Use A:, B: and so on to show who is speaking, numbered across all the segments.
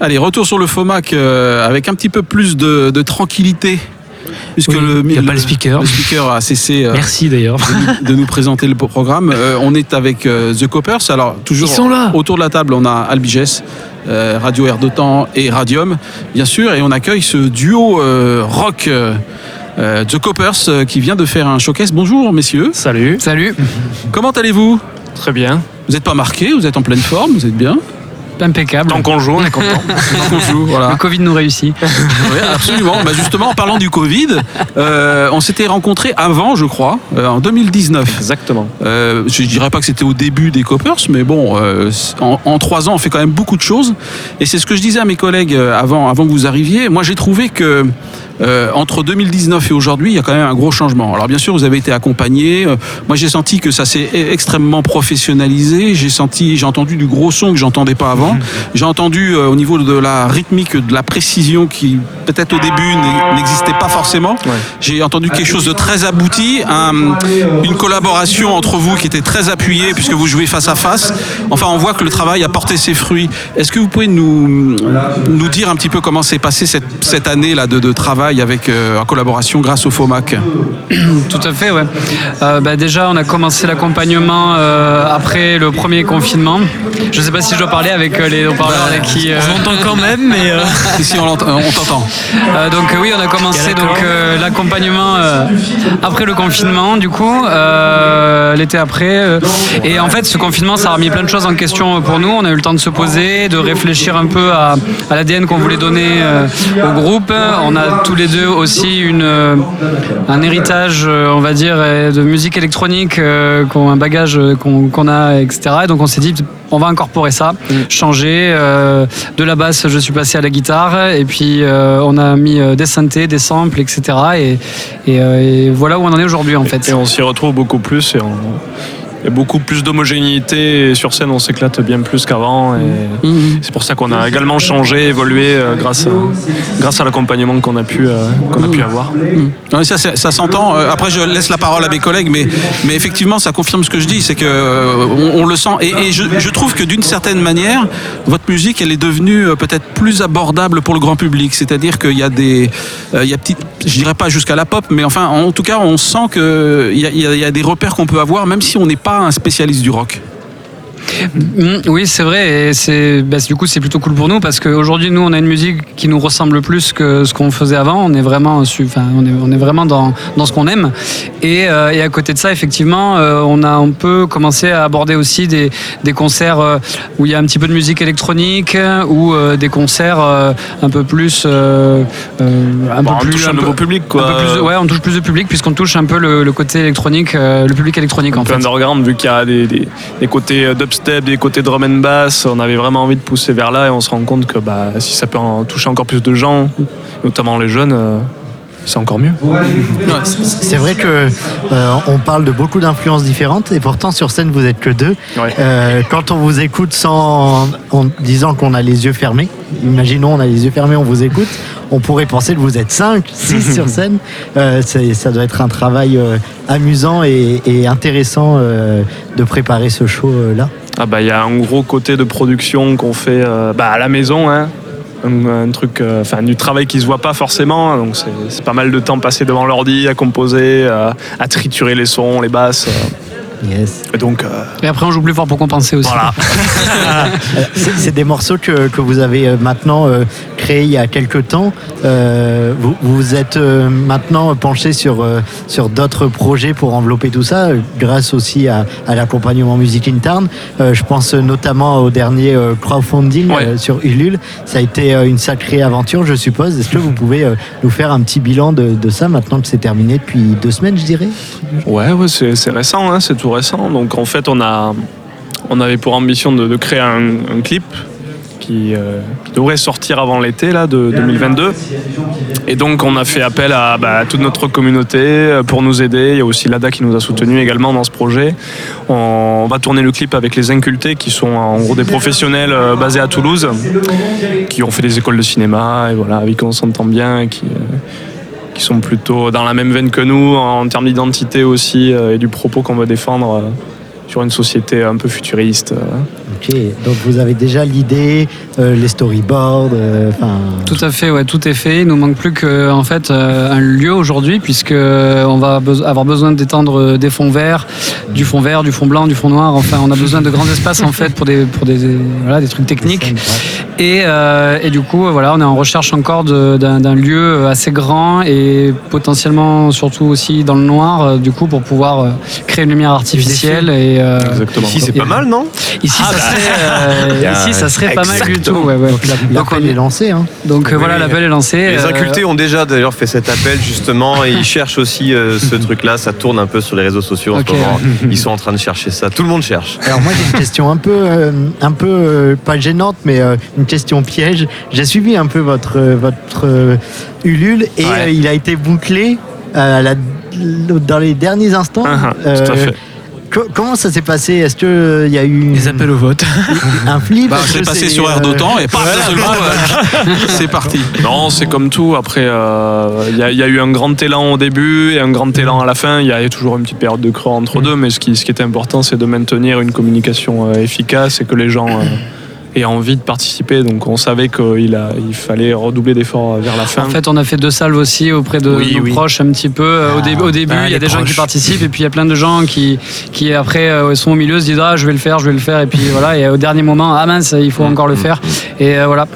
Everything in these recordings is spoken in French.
A: Allez, retour sur le FOMAC euh, avec un petit peu plus de, de tranquillité. Puisque
B: Oui,
A: le,
B: il y a pas le speaker.
A: le speaker a cessé euh,
B: Merci d'ailleurs.
A: de nous présenter le programme. Euh, on est avec euh, The Coppers. Alors, toujours
B: Ils sont là.
A: autour de la table, on a Albiges, euh, Radio Air d'Otan et Radium, bien sûr. Et on accueille ce duo euh, rock, euh, euh, The Coppers, euh, qui vient de faire un showcase. Bonjour, messieurs.
C: Salut.
B: Salut.
A: Comment allez-vous?
C: Très bien.
A: Vous n'êtes pas marqué, vous êtes en pleine forme, vous êtes bien?
B: Impeccable.
C: Tant qu'on joue, on est content.
A: On joue, voilà.
B: Le Covid nous réussit.
A: Oui, absolument. Bah, justement, en parlant du Covid, euh, on s'était rencontrés avant, je crois, euh, en 2019.
C: Exactement.
A: Euh, je ne dirais pas que c'était au début des Coppers, mais bon, euh, en, en trois ans, on fait quand même beaucoup de choses. Et c'est ce que je disais à mes collègues avant, avant que vous arriviez. Moi, j'ai trouvé que euh, entre 2019 et aujourd'hui, il y a quand même un gros changement. Alors bien sûr, vous avez été accompagné. Euh, moi, j'ai senti que ça s'est e- extrêmement professionnalisé. J'ai senti, j'ai entendu du gros son que j'entendais pas avant. J'ai entendu euh, au niveau de la rythmique, de la précision qui peut-être au début n'e- n'existait pas forcément. J'ai entendu quelque chose de très abouti, un- une collaboration entre vous qui était très appuyée puisque vous jouez face à face. Enfin, on voit que le travail a porté ses fruits. Est-ce que vous pouvez nous, nous dire un petit peu comment s'est passée cette, cette année là de, de travail? Avec euh, en collaboration grâce au FOMAC
B: Tout à fait, ouais. Euh, bah, déjà, on a commencé l'accompagnement euh, après le premier confinement. Je ne sais pas si je dois parler avec les haut-parleurs avec qui.
C: On entend quand même, mais
A: Ici, on l'entend- t'entend.
B: Donc oui, on a commencé donc l'accompagnement après le confinement, du coup, l'été après. et en fait, ce confinement, ça a remis plein de choses en question pour nous. On a eu le temps de se poser, de réfléchir un peu à, à l'ADN qu'on voulait donner euh, au groupe. On a tous les deux aussi une, euh, un héritage, euh, on va dire, euh, de musique électronique, qu'on- un bagage qu'on a, etc. Et donc on s'est dit, on va incorporer ça, changer. euh, de la basse, je suis passé à la guitare, et puis on a mis des synthés, des samples, etc. Et, et, et voilà où on en est aujourd'hui en fait.
C: et on s'y retrouve beaucoup plus et on- il y a beaucoup plus d'homogénéité et sur scène on s'éclate bien plus qu'avant et
A: Mhm.
C: c'est pour ça qu'on a également changé, évolué euh, grâce à, grâce à l'accompagnement qu'on a pu euh, qu'on a pu avoir.
A: Non, mais ça, s'entend. Euh, Après, je laisse la parole à mes collègues, mais, mais effectivement, ça confirme ce que je dis, c'est euh, on, le sent. Et, et je, je trouve que d'une certaine manière, votre musique, elle est devenue peut-être plus abordable pour le grand public. C'est-à-dire qu'il y a des, il y a petite, je dirais pas jusqu'à la pop, mais enfin, en tout cas, on sent que il y a, il y a- il y a des repères qu'on peut avoir, même si on n'est pas un spécialiste du rock.
B: Mm, oui, c'est vrai. Et c'est, bah, du coup, c'est plutôt cool pour nous parce qu'aujourd'hui, nous, on a une musique qui nous ressemble plus que ce qu'on faisait avant. On est vraiment, enfin, on est, on est vraiment dans, dans ce qu'on aime. Et, euh, et à côté de ça, effectivement, euh, on a un peu commencé à aborder aussi des, des concerts euh, où il y a un petit peu de musique électronique ou des concerts un peu plus, un
C: Bon,
B: peu
C: on
B: plus,
C: touche un
B: peu-
C: nouveau public
B: un
C: quoi.
B: peu plus, ouais, on touche plus de public puisqu'on touche un peu le, le côté électronique, le public électronique
C: un
B: en
C: peu
B: fait.
C: underground vu qu'il y a des, des, des côtés euh, des côtés drum and bass. On avait vraiment envie de pousser vers là et on se rend compte que bah, si ça peut en toucher encore plus de gens, notamment les jeunes, euh, c'est encore mieux.
D: C'est vrai que euh, on parle de beaucoup d'influences différentes et pourtant sur scène vous êtes que deux.
C: Ouais.
D: Euh, quand on vous écoute sans en disant qu'on a les yeux fermés, imaginons on a les yeux fermés, on vous écoute, on pourrait penser que vous êtes 5, 6 sur scène. Euh, ça doit être un travail amusant et, et intéressant de préparer ce show là.
C: Ah bah il y a un gros côté de production qu'on fait euh, bah, à la maison, hein. un, truc, euh, du travail qui se voit pas forcément, donc c'est pas mal de temps passé devant l'ordi à composer, à, à triturer les sons, les basses, euh,
D: Yes.
C: et donc euh,
B: Et après, on joue plus fort pour compenser aussi.
C: voilà.
D: C'est c'est des morceaux que, que vous avez euh, maintenant euh, créés il y a quelques temps. Euh, vous vous êtes euh, maintenant penché sur, euh, sur d'autres projets pour envelopper tout ça, euh, grâce aussi à, à l'accompagnement Music Intern. Euh, je pense notamment au dernier euh, crowdfunding
C: Ouais.
D: euh, sur Ulule. Ça a été euh, une sacrée aventure, je suppose. Est-ce que vous pouvez euh, nous faire un petit bilan de, de ça maintenant que c'est terminé depuis deux semaines, je dirais?
C: Ouais, ouais, c'est c'est récent, hein, c'est tout récent. Donc en fait, on a, on avait pour ambition de, créer un, clip qui, euh, qui devrait sortir avant l'été là de 2022. Et donc on a fait appel à bah, toute notre communauté euh, pour nous aider. Il y a aussi l'ADA qui nous a soutenus également dans ce projet. On, va tourner le clip avec les Incultés qui sont en gros des professionnels euh, basés à Toulouse, qui ont fait des écoles de cinéma et voilà, avec qui on s'entend bien et qui, qui sont plutôt dans la même veine que nous en termes d'identité aussi euh, et du propos qu'on veut défendre. Euh. sur une société un peu futuriste.
D: Ok, donc vous avez déjà l'idée, euh, les storyboards, euh.
B: Tout à fait, ouais, tout est fait. Il nous manque plus que en fait euh, un lieu aujourd'hui, puisque on va avoir besoin d'étendre des fonds verts, du fond vert, du fond blanc, du fond noir. Enfin, on a besoin de grands espaces en fait pour des pour des voilà des trucs techniques. Et, euh, et du coup, voilà, on est en recherche encore d'un lieu assez grand et potentiellement surtout aussi dans le noir, euh, du coup, pour pouvoir euh, créer une lumière artificielle. Et euh,
C: Exactement.
E: Ici, c'est pas mal, non
B: ici, ça serait, euh, ici, ça serait pas mal du tout.
E: Exactement.
B: ouais, ouais.
D: Donc la-
B: Donc,
D: l'appel
B: on-
D: est lancé. Hein.
B: donc, euh, voilà, l'appel est lancé.
E: Les
B: Euh,
E: incultés ont déjà d'ailleurs fait cet appel justement et ils cherchent aussi euh, ce truc-là. Ça tourne un peu sur les réseaux sociaux en ce moment. Ils sont en train de chercher ça. Tout le monde cherche.
D: Alors moi j'ai une question un peu, euh, un peu euh, pas gênante, mais euh, une question piège. J'ai suivi un peu votre euh, votre euh, Ulule et
C: Ouais.
D: euh, il a été bouclé euh, à la- dans les derniers instants.
C: Ah, ah,
D: Euh,
C: tout à fait.
D: Co- comment ça s'est passé? Est-ce que euh, il y a eu
F: Les appels au vote.
D: un flip?
A: Bah, c'est passé sur air
D: euh,
A: d'autant et seul coup, euh, c'est parti.
C: Non, c'est comme tout. Après, euh, il y, a- il y a eu un grand élan au début et un grand élan à la fin. Il y a toujours une petite période de creux entre deux, mais ce qui, ce qui était important, c'est de maintenir une communication euh, efficace et que les gens euh, aient envie de participer. Donc, on savait qu'il a- il fallait redoubler d'efforts vers la fin.
B: En fait, on a fait deux salves aussi auprès de
C: Oui,
B: nos
C: oui.
B: proches un petit peu. Euh, au,
D: Ah.
B: dé- au début,
F: Ah,
B: il y a des gens qui participent et puis il y a plein de gens qui, qui après euh, sont au milieu, se disent ah je vais le faire, je vais le faire et puis voilà. Et au dernier moment, ah mince, il faut encore le faire. Et euh, voilà.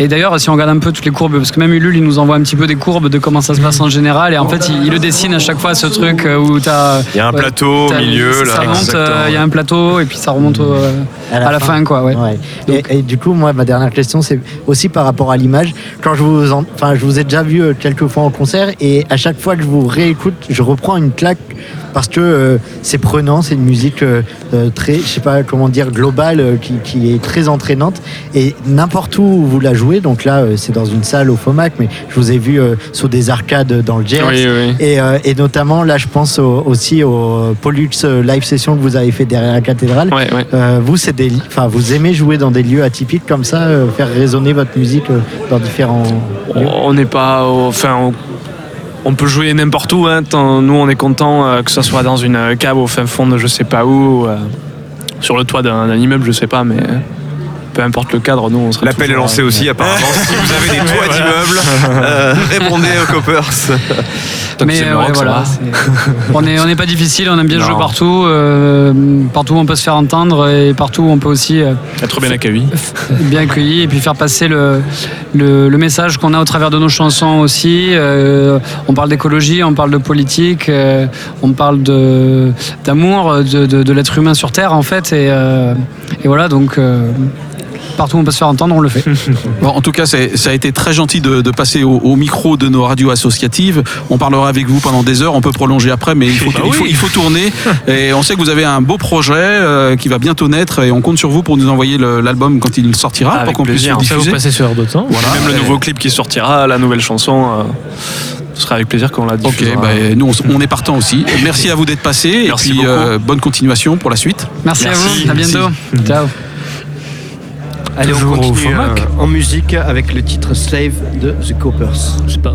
B: Et d'ailleurs, si on regarde un peu toutes les courbes, parce que même Ulule, il nous envoie un petit peu des courbes de comment ça se passe en général. Et en fait, il, il le dessine à chaque fois ce truc euh, où tu as.
E: Il y a un plateau au milieu
B: Ça
E: là.
B: remonte, euh, il y a un plateau et puis ça remonte au- euh, à la, fin. quoi. Ouais.
D: Ouais. Et, et du coup, moi, ma dernière question, c'est aussi par rapport à l'image. Quand je vous, en- enfin, je vous ai déjà vu euh, quelques fois en concert, et à chaque fois que je vous réécoute, je reprends une claque parce que euh, c'est prenant, c'est une musique euh, euh, très, je sais pas comment dire, globale, qui, qui est très entraînante. Et n'importe où vous la jouez, donc là, c'est dans une salle au FOMAC, mais je vous ai vu sur des arcades dans le Gers.
C: Oui, oui.
D: Et, et notamment, là, je pense au- aussi au Pollux live session que vous avez fait derrière la cathédrale.
C: Ouais, ouais.
D: Vous, c'est des, enfin, vous aimez jouer dans des lieux atypiques comme ça, faire résonner votre musique dans différents.
C: On n'est pas. Enfin, on, on peut jouer n'importe où. hein, nous, on est content euh, que ce soit dans une cave au fin fond de je sais pas où, euh, sur le toit d'un d'un immeuble, je sais pas, mais euh, peu importe le cadre, nous, on serait.
E: L'appel est lancé
C: euh,
E: aussi apparemment. si vous avez des toits d'immeubles, euh, répondez aux coppers.
B: Mais euh, ouais, voilà,
C: va.
B: c'est- on n'est on n'est pas difficile, on aime bien
C: Non.
B: jouer partout, euh, partout où on peut se faire entendre et partout où on peut aussi euh,
C: Être bien accueilli.
B: bien accueilli et puis faire passer le, le, le message qu'on a au travers de nos chansons aussi. Euh, on parle d'écologie, on parle de politique, euh, on parle de d'amour de, de, de l'être humain sur Terre en fait et, euh, et voilà donc euh, partout où on peut se faire entendre on le fait.
A: Bon, en tout cas, c'est- ça a été très gentil de, de passer au, au micro de nos radios associatives. On parlera avec vous pendant des heures. On peut prolonger après, mais il faut,
C: Bah
A: il faut,
C: oui.
A: il faut tourner. Et on sait que vous avez un beau projet euh, qui va bientôt naître et on compte sur vous pour nous envoyer le- l'album quand il sortira,
C: Avec
A: pour qu'on puisse le
F: Ça vous
A: diffuser.
F: passez sur de temps.
A: Voilà.
C: Même le nouveau clip qui sortira, la nouvelle chanson, euh, ce sera avec plaisir qu'on la
A: Ok,
C: diffusera.
A: bah, nous on, est partant aussi. Merci à vous d'être passé et puis euh, bonne continuation pour la suite.
B: Merci, à vous, à bientôt. Ciao.
G: Allez, on
F: Toujours
G: continue euh, en musique avec le titre Slave de The Coppers.
F: C'est pas.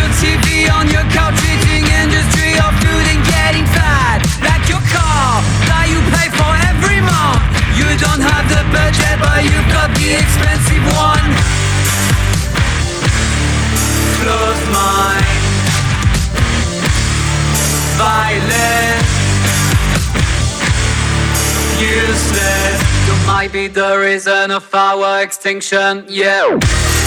H: your TV on your couch, eating industry or food and getting fat. Like your
B: car that you pay for every month. You don't have the budget, but you've got the expensive one. Close mind. Violent. Useless. You might be the reason of our extinction, yeah.